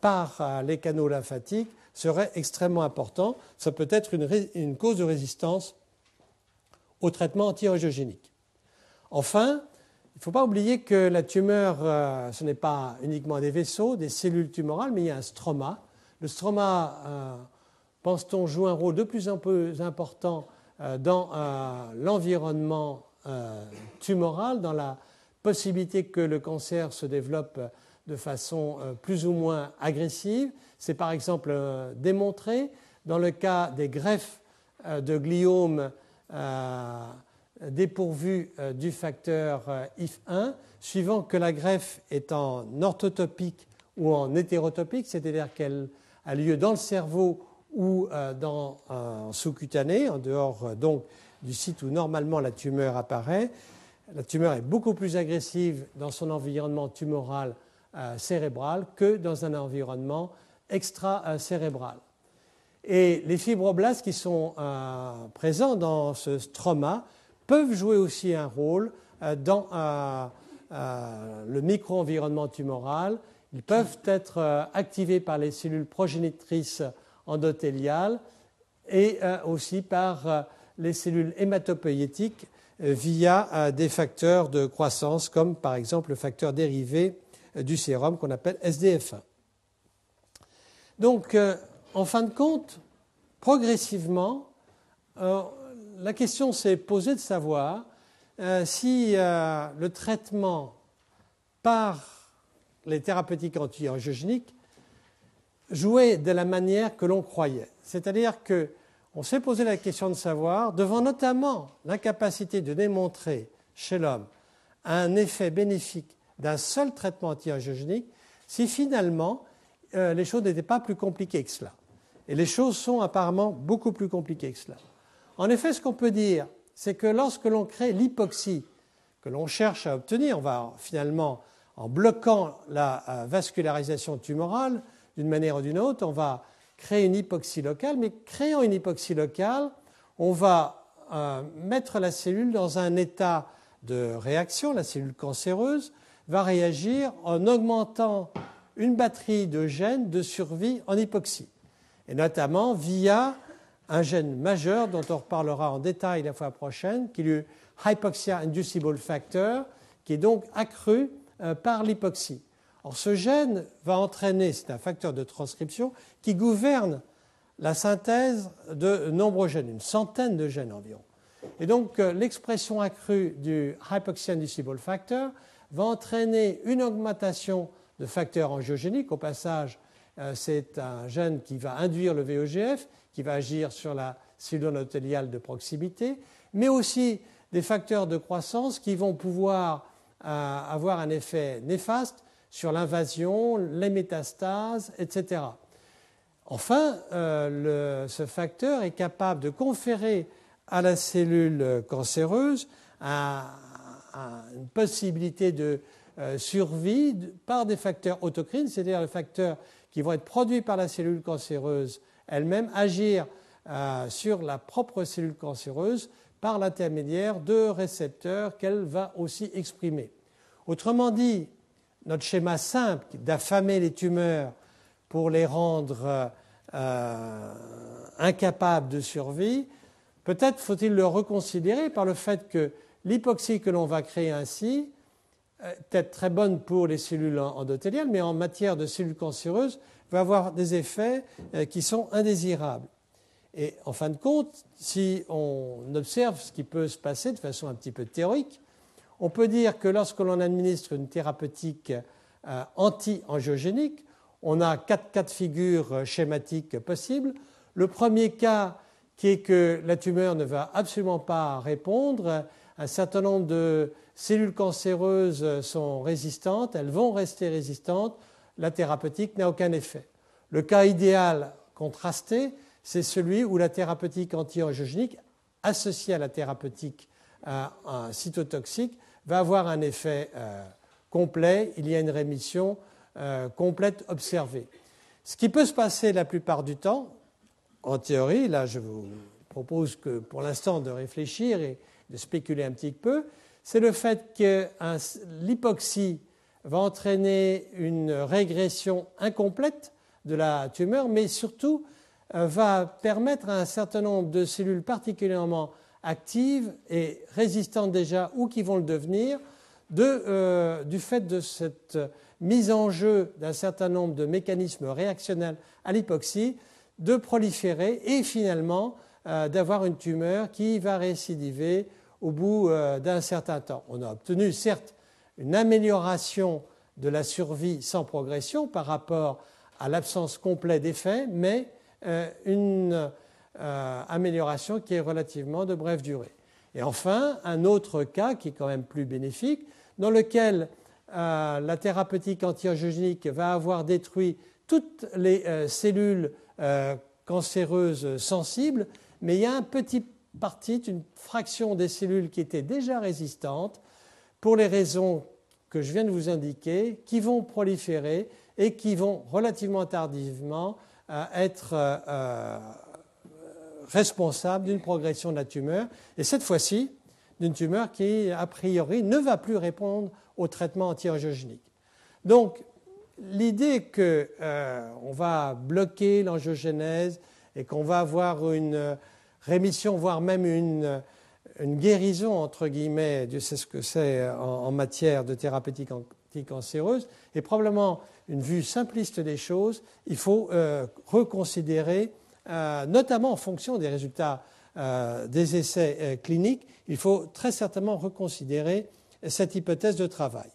par les canaux lymphatiques serait extrêmement important. Ça peut être une, cause de résistance au traitement anti-angiogénique. Enfin, il ne faut pas oublier que la tumeur, euh, ce n'est pas uniquement des vaisseaux, des cellules tumorales, mais il y a un stroma. Le stroma, euh, pense-t-on, joue un rôle de plus en plus important euh, dans l'environnement tumoral, dans la possibilité que le cancer se développe de façon plus ou moins agressive. C'est par exemple euh, démontré dans le cas des greffes euh, de gliome euh, dépourvues du facteur IF1, suivant que la greffe est en orthotopique ou en hétérotopique, c'est-à-dire qu'elle a lieu dans le cerveau ou dans un sous-cutané, en dehors donc du site où normalement la tumeur apparaît. La tumeur est beaucoup plus agressive dans son environnement tumoral cérébral que dans un environnement extra-cérébral. Et les fibroblastes qui sont présents dans ce stroma peuvent jouer aussi un rôle dans le micro-environnement tumoral. Ils peuvent être activés par les cellules progénitrices endothéliales et aussi par les cellules hématopoïétiques euh, via euh, des facteurs de croissance comme par exemple le facteur dérivé euh, du sérum qu'on appelle SDF1. Donc, en fin de compte, progressivement, la question s'est posée de savoir si le traitement par les thérapeutiques anti-angiogéniques jouait de la manière que l'on croyait. C'est-à-dire que on s'est posé la question de savoir, devant notamment l'incapacité de démontrer chez l'homme un effet bénéfique d'un seul traitement anti-angiogénique, si finalement euh, les choses n'étaient pas plus compliquées que cela. Et les choses sont apparemment beaucoup plus compliquées que cela. En effet, ce qu'on peut dire, c'est que lorsque l'on crée l'hypoxie que l'on cherche à obtenir, on va finalement, en bloquant la euh, vascularisation tumorale d'une manière ou d'une autre, on va créer une hypoxie locale, mais créant une hypoxie locale, on va euh, mettre la cellule dans un état de réaction, la cellule cancéreuse va réagir en augmentant une batterie de gènes de survie en hypoxie, et notamment via un gène majeur dont on reparlera en détail la fois prochaine, qui est le Hypoxia Inducible Factor, qui est donc accru euh, par l'hypoxie. Ce gène va entraîner, c'est un facteur de transcription qui gouverne la synthèse de nombreux gènes, une centaine de gènes environ. Et donc, euh, l'expression accrue du hypoxia-inducible factor va entraîner une augmentation de facteurs angiogéniques. Au passage, euh, c'est un gène qui va induire le VEGF, qui va agir sur la cellule de proximité, mais aussi des facteurs de croissance qui vont pouvoir euh, avoir un effet néfaste sur l'invasion, les métastases, etc. Enfin, euh, ce facteur est capable de conférer à la cellule cancéreuse une possibilité de euh, survie par des facteurs autocrines, c'est-à-dire des facteurs qui vont être produits par la cellule cancéreuse elle-même, agir euh, sur la propre cellule cancéreuse par l'intermédiaire de récepteurs qu'elle va aussi exprimer. Autrement dit, notre schéma simple d'affamer les tumeurs pour les rendre euh, incapables de survie, peut-être faut-il le reconsidérer par le fait que l'hypoxie que l'on va créer ainsi est être très bonne pour les cellules endothéliales, mais en matière de cellules cancéreuses, va avoir des effets euh, qui sont indésirables. Et en fin de compte, si on observe ce qui peut se passer de façon un petit peu théorique, on peut dire que lorsque l'on administre une thérapeutique euh, anti-angiogénique, on a quatre cas de figure euh, schématiques possibles. Le premier cas, qui est que la tumeur ne va absolument pas répondre, un certain nombre de cellules cancéreuses sont résistantes, elles vont rester résistantes, la thérapeutique n'a aucun effet. Le cas idéal contrasté, c'est celui où la thérapeutique anti-angiogénique associée à la thérapeutique euh, cytotoxique va avoir un effet euh, complet, il y a une rémission euh, complète observée. Ce qui peut se passer la plupart du temps, en théorie, là je vous propose que pour l'instant de réfléchir et de spéculer un petit peu, c'est le fait que l'hypoxie va entraîner une régression incomplète de la tumeur, mais surtout euh, va permettre à un certain nombre de cellules particulièrement actives et résistantes déjà ou qui vont le devenir, euh, du fait de cette mise en jeu d'un certain nombre de mécanismes réactionnels à l'hypoxie, de proliférer et finalement euh, d'avoir une tumeur qui va récidiver au bout euh, d'un certain temps. On a obtenu certes une amélioration de la survie sans progression par rapport à l'absence complète d'effet, mais une euh, amélioration qui est relativement de brève durée. Et enfin, un autre cas qui est quand même plus bénéfique, dans lequel euh, la thérapeutique anti-angiogénique va avoir détruit toutes les euh, cellules cancéreuses sensibles, mais il y a un petit parti, une fraction des cellules qui étaient déjà résistantes, pour les raisons que je viens de vous indiquer, qui vont proliférer et qui vont relativement tardivement être responsable d'une progression de la tumeur, et cette fois-ci, d'une tumeur qui, a priori, ne va plus répondre au traitement anti-angiogénique. Donc, l'idée qu'on euh, va bloquer l'angiogénèse et qu'on va avoir une rémission, voire même une, guérison, entre guillemets, Dieu sait ce que c'est en, matière de thérapeutique anticancéreuse, est probablement une vue simpliste des choses. Il faut euh, reconsidérer, euh, notamment en fonction des résultats des essais cliniques, il faut très certainement reconsidérer cette hypothèse de travail.